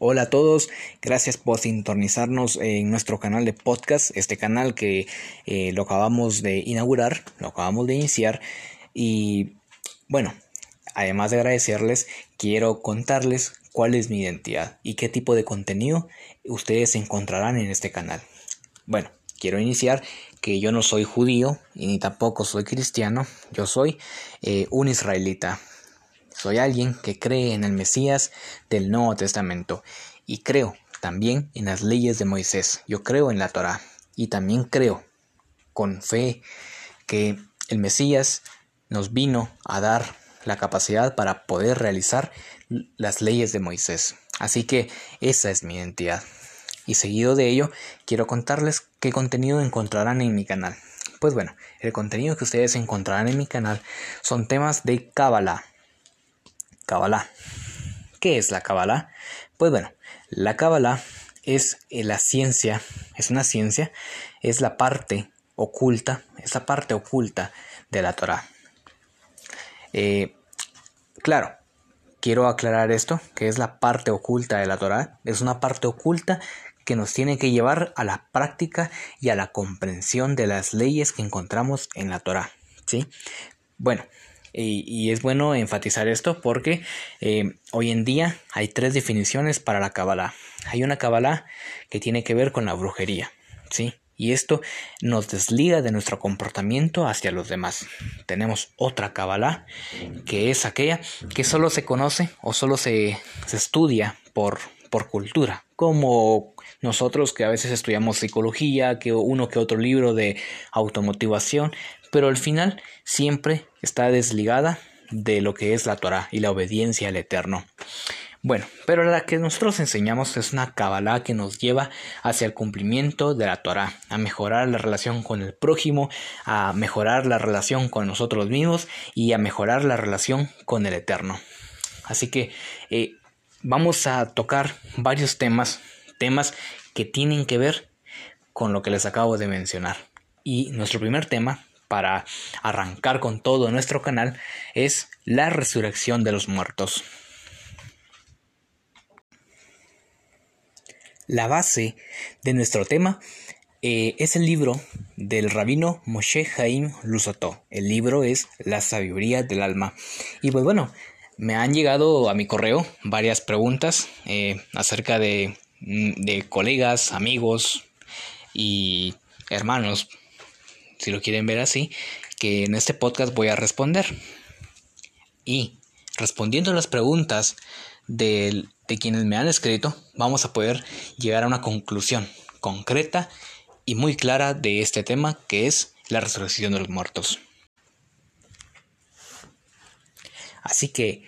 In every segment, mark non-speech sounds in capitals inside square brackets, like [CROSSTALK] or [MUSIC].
Hola a todos, gracias por sintonizarnos en nuestro canal de podcast, este canal que eh, lo acabamos de inaugurar, lo acabamos de iniciar y bueno, además de agradecerles, quiero contarles cuál es mi identidad y qué tipo de contenido ustedes encontrarán en este canal. Bueno, quiero iniciar que yo no soy judío y ni tampoco soy cristiano, yo soy eh, un israelita, soy alguien que cree en el Mesías del Nuevo Testamento y creo también en las leyes de Moisés. Yo creo en la Torah y también creo con fe que el Mesías nos vino a dar la capacidad para poder realizar las leyes de Moisés. Así que esa es mi identidad. Y seguido de ello, quiero contarles qué contenido encontrarán en mi canal. Pues bueno, el contenido que ustedes encontrarán en mi canal son temas de Kabbalah, Kabbalah. ¿Qué es la Kabbalah? Pues bueno, la Kabbalah es eh, la ciencia, es una ciencia, es la parte oculta, es la parte oculta de la Torah. Eh, claro, quiero aclarar esto, que es la parte oculta de la Torah, es una parte oculta que nos tiene que llevar a la práctica y a la comprensión de las leyes que encontramos en la Torah, ¿sí? Bueno, y, es bueno enfatizar esto porque eh, hoy en día hay tres definiciones para la Kabbalah. Hay una Kabbalah que tiene que ver con la brujería, ¿sí? Y esto nos desliga de nuestro comportamiento hacia los demás. Tenemos otra Kabbalah que es aquella que solo se conoce o solo se, se estudia por, por cultura, como nosotros que a veces estudiamos psicología, que uno que otro libro de automotivación, pero al final siempre está desligada de lo que es la Torah y la obediencia al Eterno. Bueno, pero la que nosotros enseñamos es una Kabbalah que nos lleva hacia el cumplimiento de la Torah, a mejorar la relación con el prójimo, a mejorar la relación con nosotros mismos y a mejorar la relación con el Eterno. Así que eh, vamos a tocar varios temas, temas que tienen que ver con lo que les acabo de mencionar. Y nuestro primer tema para arrancar con todo nuestro canal es la resurrección de los muertos. La base de nuestro tema eh, es el libro del rabino Moshe Haim Lusoto. El libro es La sabiduría del alma. Y pues bueno, me han llegado a mi correo varias preguntas eh, acerca de, de colegas, amigos y hermanos si lo quieren ver así, que en este podcast voy a responder. Y respondiendo a las preguntas de, quienes me han escrito, vamos a poder llegar a una conclusión concreta y muy clara de este tema que es la resurrección de los muertos. Así que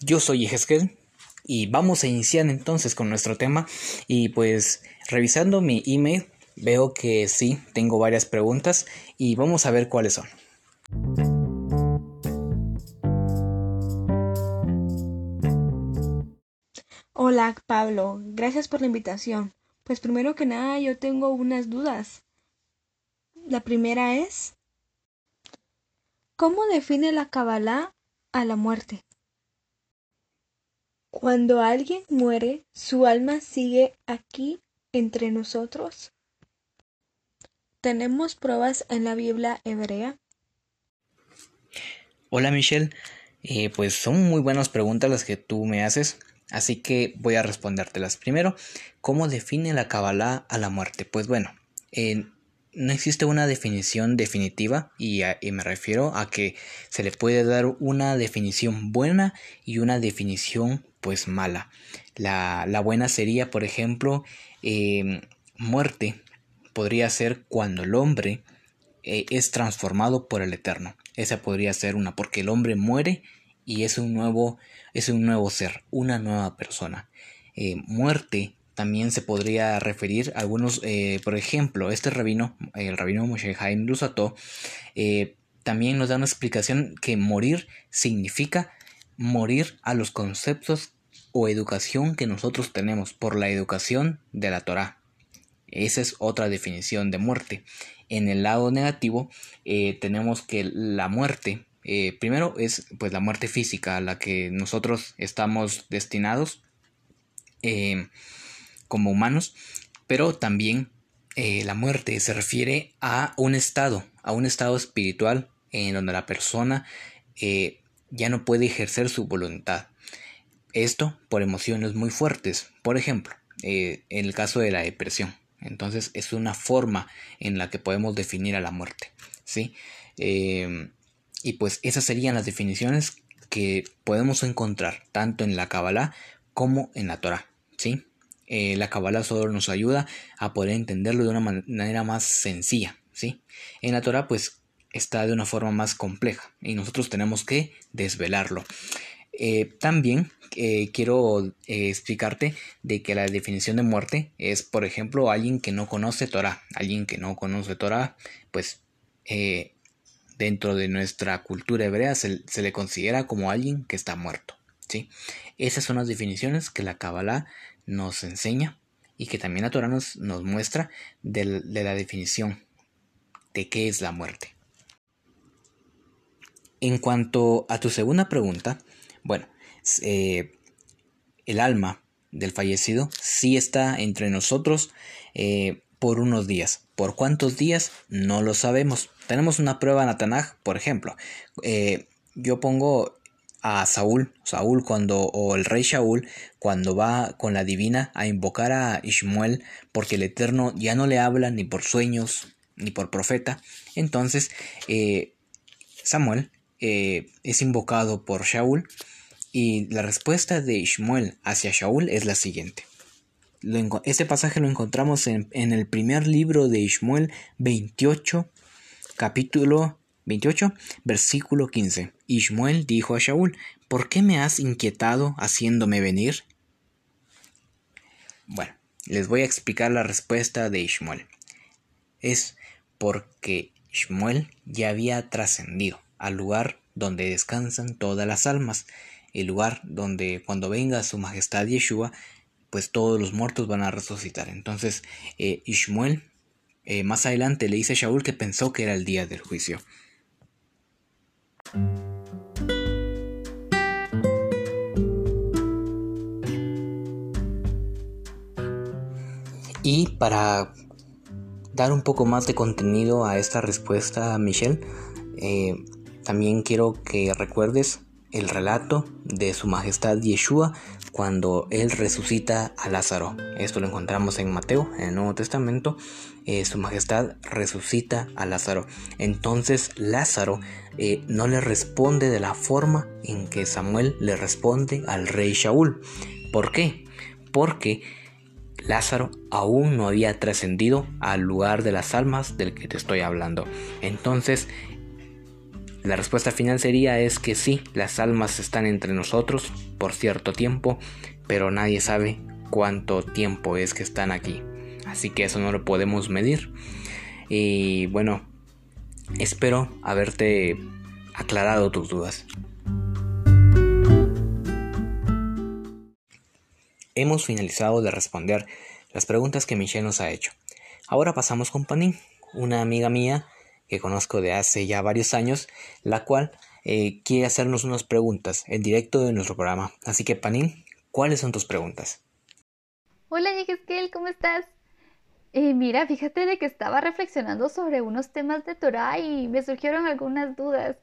yo soy Ezequiel y vamos a iniciar entonces con nuestro tema y pues revisando mi email Veo que sí, tengo varias preguntas y vamos a ver cuáles son. Hola Pablo, gracias por la invitación. Pues primero que nada yo tengo unas dudas. La primera es, ¿cómo define la Kabbalah a la muerte? Cuando alguien muere, ¿su alma sigue aquí entre nosotros? ¿Tenemos pruebas en la Biblia hebrea? Hola Michelle, eh, pues son muy buenas preguntas las que tú me haces, así que voy a respondértelas. Primero, ¿cómo define la Kabbalah a la muerte? Pues bueno, no existe una definición definitiva y, me refiero a que se le puede dar una definición buena y una definición pues mala. La, buena sería, por ejemplo, eh, muerte podría ser cuando el hombre eh, es transformado por el Eterno. Esa podría ser una, porque el hombre muere y es un nuevo, es un nuevo ser, una nueva persona. Eh, muerte también se podría referir a algunos, eh, por ejemplo, este rabino, el rabino Moshe Haim Lusato, también nos da una explicación que morir significa morir a los conceptos o educación que nosotros tenemos por la educación de la Torah. Esa es otra definición de muerte. En el lado negativo eh, tenemos que la muerte, eh, primero es pues la muerte física a la que nosotros estamos destinados. eh, como humanos, pero también la muerte se refiere a un estado, a un estado espiritual en donde la persona ya no puede ejercer su voluntad. Esto por emociones muy fuertes, por ejemplo, en el caso de la depresión. Entonces es una forma en la que podemos definir a la muerte. ¿sí? y pues esas serían las definiciones que podemos encontrar tanto en la Kabbalah como en la Torah. ¿sí? Eh, la Kabbalah solo nos ayuda a poder entenderlo de una manera más sencilla. ¿sí? En la Torah pues está de una forma más compleja y nosotros tenemos que desvelarlo. Eh, también eh, quiero explicarte de que la definición de muerte es, por ejemplo, alguien que no conoce Torah. Alguien que no conoce Torah, pues dentro de nuestra cultura hebrea se, le considera como alguien que está muerto. ¿sí? Esas son las definiciones que la Kabbalah nos enseña y que también la Torah nos, muestra de, la definición de qué es la muerte. En cuanto a tu segunda pregunta, bueno, eh, el alma del fallecido sí está entre nosotros eh, por unos días. ¿Por cuántos días? No lo sabemos. Tenemos una prueba en Atanaj, por ejemplo. Eh, yo pongo a Saúl, Saúl cuando, o el rey Shaul, cuando va con la divina a invocar a Ishmuel, porque el Eterno ya no le habla ni por sueños, ni por profeta. Entonces, Samuel es invocado por Shaul, y la respuesta de Ishmuel hacia Shaul es la siguiente este pasaje lo encontramos en, el primer libro de Ishmuel 28, capítulo 28, versículo 15. Ishmuel dijo a Shaul, ¿por qué me has inquietado haciéndome venir? Bueno, les voy a explicar la respuesta de Ishmuel. Es porque Ishmuel ya había trascendido al lugar donde descansan todas las almas, el lugar donde cuando venga su majestad Yeshua pues todos los muertos van a resucitar. Entonces eh, Ishmuel eh, más adelante le dice a Shaul que pensó que era el día del juicio. Y para dar un poco más de contenido a esta respuesta, Michelle, eh, también quiero que recuerdes el relato de Su Majestad Yeshua cuando Él resucita a Lázaro. Esto lo encontramos en Mateo, en el Nuevo Testamento. Eh, su Majestad resucita a Lázaro. Entonces Lázaro eh, no le responde de la forma en que Samuel le responde al rey Shaul. ¿Por qué? Porque Lázaro aún no había trascendido al lugar de las almas del que te estoy hablando. Entonces la respuesta final sería es que sí, las almas están entre nosotros por cierto tiempo, pero nadie sabe cuánto tiempo es que están aquí. Así que eso no lo podemos medir. Y bueno, espero haberte aclarado tus dudas. Hemos finalizado de responder las preguntas que Michelle nos ha hecho. Ahora pasamos con Panin, una amiga mía que conozco de hace ya varios años, la cual eh, quiere hacernos unas preguntas en directo de nuestro programa. Así que, Panin, ¿cuáles son tus preguntas? Hola, Yekeskel, ¿cómo estás? Eh, mira, fíjate de que estaba reflexionando sobre unos temas de Torah y me surgieron algunas dudas.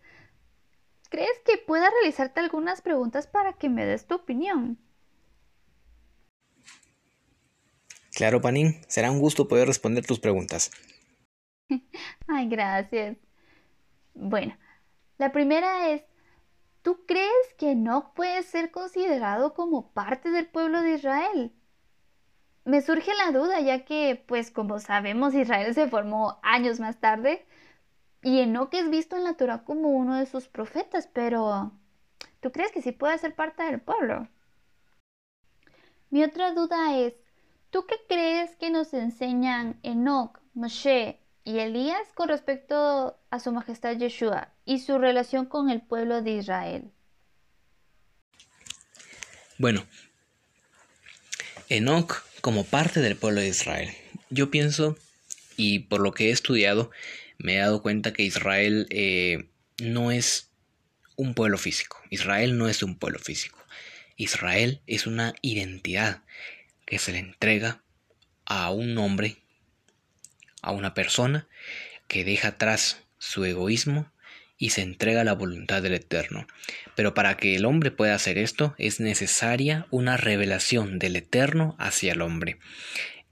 ¿Crees que pueda realizarte algunas preguntas para que me des tu opinión? Claro, Panin, será un gusto poder responder tus preguntas. [LAUGHS] Ay, gracias. Bueno, la primera es, ¿tú crees que no puede ser considerado como parte del pueblo de Israel? Me surge la duda, ya que, pues como sabemos, Israel se formó años más tarde y Enoch es visto en la Torah como uno de sus profetas, pero ¿tú crees que sí puede ser parte del pueblo? Mi otra duda es, ¿tú qué crees que nos enseñan Enoch, Moshe y Elías con respecto a su majestad Yeshua y su relación con el pueblo de Israel. Bueno, Enoch como parte del pueblo de Israel. Yo pienso, y por lo que he estudiado, me he dado cuenta que Israel eh, no es un pueblo físico. Israel no es un pueblo físico. Israel es una identidad que se le entrega a un hombre, a una persona que deja atrás su egoísmo y se entrega a la voluntad del Eterno. Pero para que el hombre pueda hacer esto es necesaria una revelación del Eterno hacia el hombre.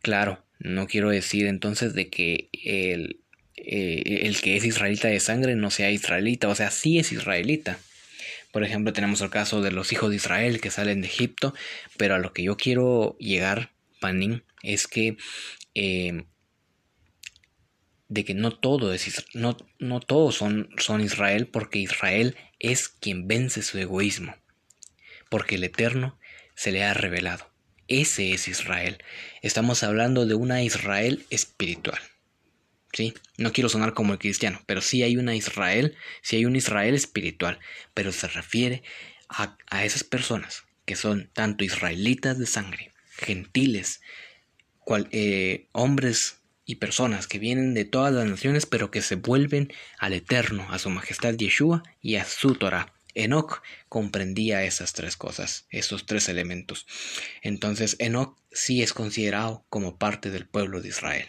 Claro, no quiero decir entonces de que el, eh, el que es israelita de sangre no sea israelita, o sea, sí es israelita. Por ejemplo, tenemos el caso de los hijos de Israel que salen de Egipto, pero a lo que yo quiero llegar, Panin, es que eh, de que no todo no, no todos son, son Israel, porque Israel es quien vence su egoísmo, porque el Eterno se le ha revelado. Ese es Israel. Estamos hablando de una Israel espiritual. ¿sí? No quiero sonar como el cristiano, pero sí hay una Israel, sí hay un Israel espiritual, pero se refiere a, esas personas que son tanto israelitas de sangre, gentiles, cual, eh, hombres y personas que vienen de todas las naciones, pero que se vuelven al Eterno, a su majestad Yeshua y a su Torah. Enoch comprendía esas tres cosas, esos tres elementos. Entonces Enoch sí es considerado como parte del pueblo de Israel.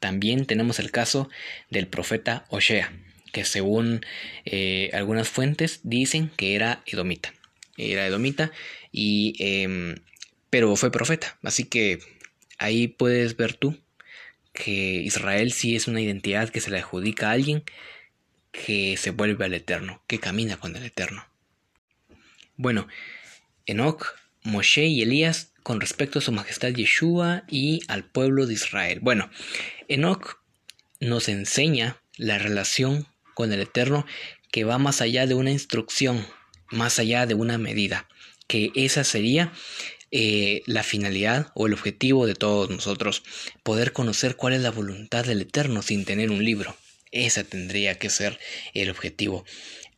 También tenemos el caso del profeta Oshea, que según eh, algunas fuentes dicen que era edomita. Era edomita, y, em, pero fue profeta. Así que ahí puedes ver tú que Israel sí es una identidad que se le adjudica a alguien que se vuelve al Eterno, que camina con el Eterno. Bueno, Enoch, Moshe y Elías con respecto a su majestad Yeshua y al pueblo de Israel. Bueno, Enoch nos enseña la relación con el Eterno que va más allá de una instrucción, más allá de una medida, que esa sería eh, la finalidad o el objetivo de todos nosotros, poder conocer cuál es la voluntad del Eterno sin tener un libro. Ese tendría que ser el objetivo.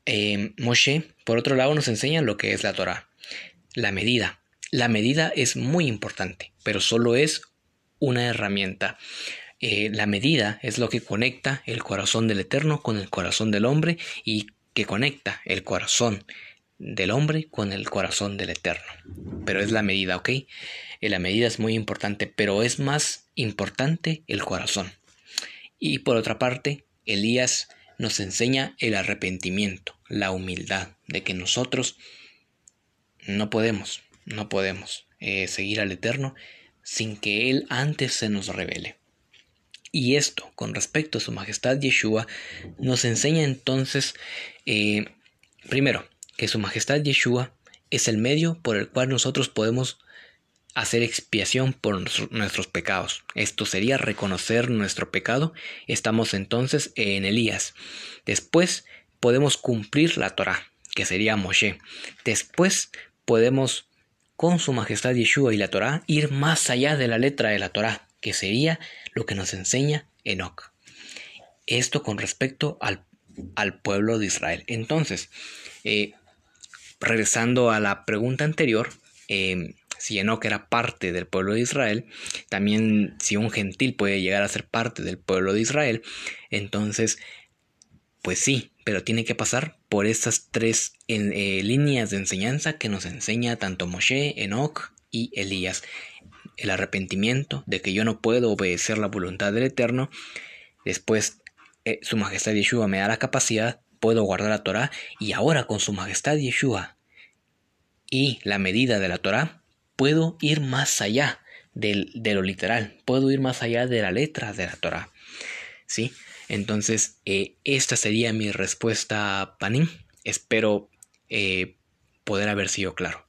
Eh, Moshe, por otro lado, nos enseña lo que es la Torah, la medida, la medida es muy importante, pero solo es una herramienta. Eh, la medida es lo que conecta el corazón del Eterno con el corazón del hombre y que conecta el corazón del hombre con el corazón del Eterno. Pero es la medida, ¿ok? Eh, la medida es muy importante, pero es más importante el corazón. Y por otra parte, Elías nos enseña el arrepentimiento, la humildad, de que nosotros no podemos, no podemos eh, seguir al Eterno sin que Él antes se nos revele. Y esto, con respecto a su majestad Yeshua, nos enseña entonces, eh, primero, que su majestad Yeshua es el medio por el cual nosotros podemos hacer expiación por nuestros pecados. Esto sería reconocer nuestro pecado. Estamos entonces en Elías. Después podemos cumplir la Torah, que sería Moshe. Después podemos con su majestad Yeshua y la Torá ir más allá de la letra de la Torá, que sería lo que nos enseña Enoch. Esto con respecto al, al pueblo de Israel. Entonces, eh, regresando a la pregunta anterior, em, si Enoch era parte del pueblo de Israel, también si un gentil puede llegar a ser parte del pueblo de Israel, entonces, pues sí, pero tiene que pasar por estas tres eh, líneas de enseñanza que nos enseña tanto Moshe, Enoch y Elías. El arrepentimiento de que yo no puedo obedecer la voluntad del Eterno. Después, eh, su majestad Yeshua me da la capacidad, puedo guardar la Torah. Y ahora con su majestad Yeshua y la medida de la Torah, puedo ir más allá de lo literal. Puedo ir más allá de la letra de la Torah. ¿Sí? Entonces, eh, esta sería mi respuesta, Panin. Espero eh, poder haber sido claro.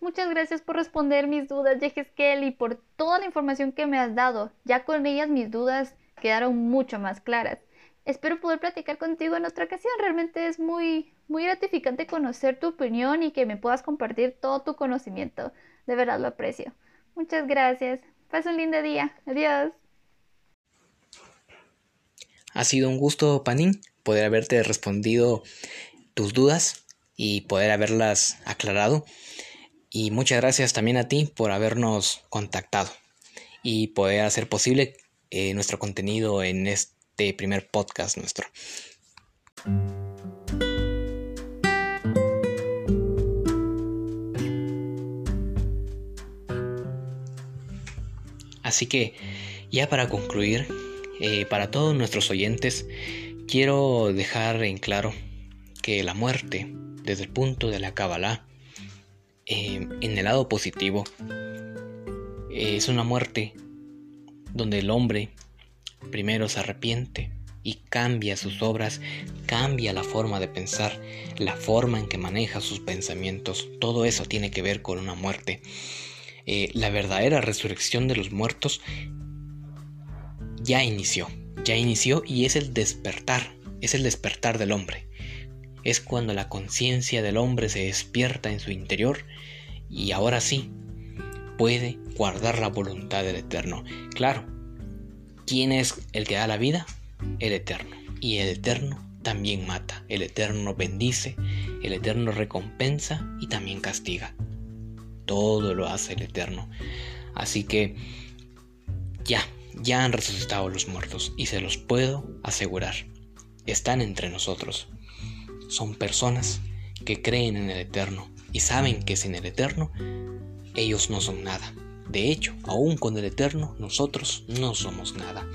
Muchas gracias por responder mis dudas, Yehezkel, y por toda la información que me has dado. Ya con ellas mis dudas quedaron mucho más claras. Espero poder platicar contigo en otra ocasión. Realmente es muy, muy gratificante conocer tu opinión y que me puedas compartir todo tu conocimiento. De verdad lo aprecio. Muchas gracias. Pasa un lindo día. Adiós. Ha sido un gusto, Panin, poder haberte respondido tus dudas y poder haberlas aclarado. Y muchas gracias también a ti por habernos contactado y poder hacer posible eh, nuestro contenido en este este primer podcast nuestro. Así que ya para concluir, eh, para todos nuestros oyentes, quiero dejar en claro que la muerte, desde el punto de la Kabbalah, eh, en el lado positivo, es una muerte donde el hombre primero se arrepiente y cambia sus obras, cambia la forma de pensar, la forma en que maneja sus pensamientos. Todo eso tiene que ver con una muerte. Eh, la verdadera resurrección de los muertos ya inició, ya inició y es el despertar, es el despertar del hombre. Es cuando la conciencia del hombre se despierta en su interior y ahora sí puede guardar la voluntad del Eterno. Claro, ¿quién es el que da la vida? El Eterno. Y el Eterno también mata, el Eterno bendice, el Eterno recompensa y también castiga. Todo lo hace el Eterno. Así que ya, ya han resucitado los muertos y se los puedo asegurar. Están entre nosotros. Son personas que creen en el Eterno y saben que sin el Eterno ellos no son nada. De hecho, aún con el Eterno, nosotros no somos nada.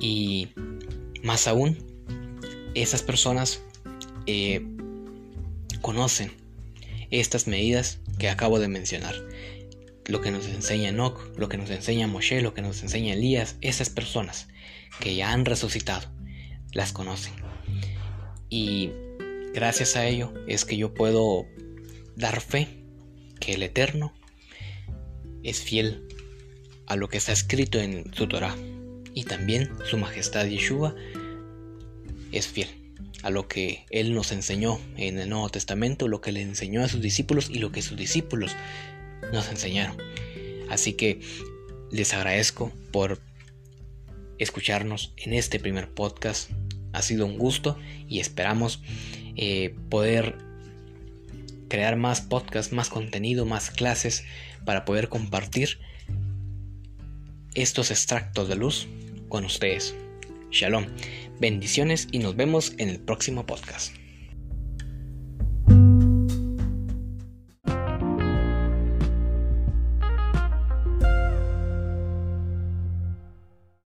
Y más aún, esas personas eh, conocen estas medidas que acabo de mencionar. Lo que nos enseña Enoch, lo que nos enseña Moshe, lo que nos enseña Elías, esas personas que ya han resucitado, las conocen. Y gracias a ello es que yo puedo dar fe que el Eterno es fiel a lo que está escrito en su Torah y también su majestad Yeshua es fiel a lo que él nos enseñó en el Nuevo Testamento, lo que le enseñó a sus discípulos y lo que sus discípulos nos enseñaron. Así que les agradezco por escucharnos en este primer podcast. Ha sido un gusto y esperamos eh, poder crear más podcasts, más contenido, más clases para poder compartir estos extractos de luz con ustedes. Shalom, bendiciones y nos vemos en el próximo podcast.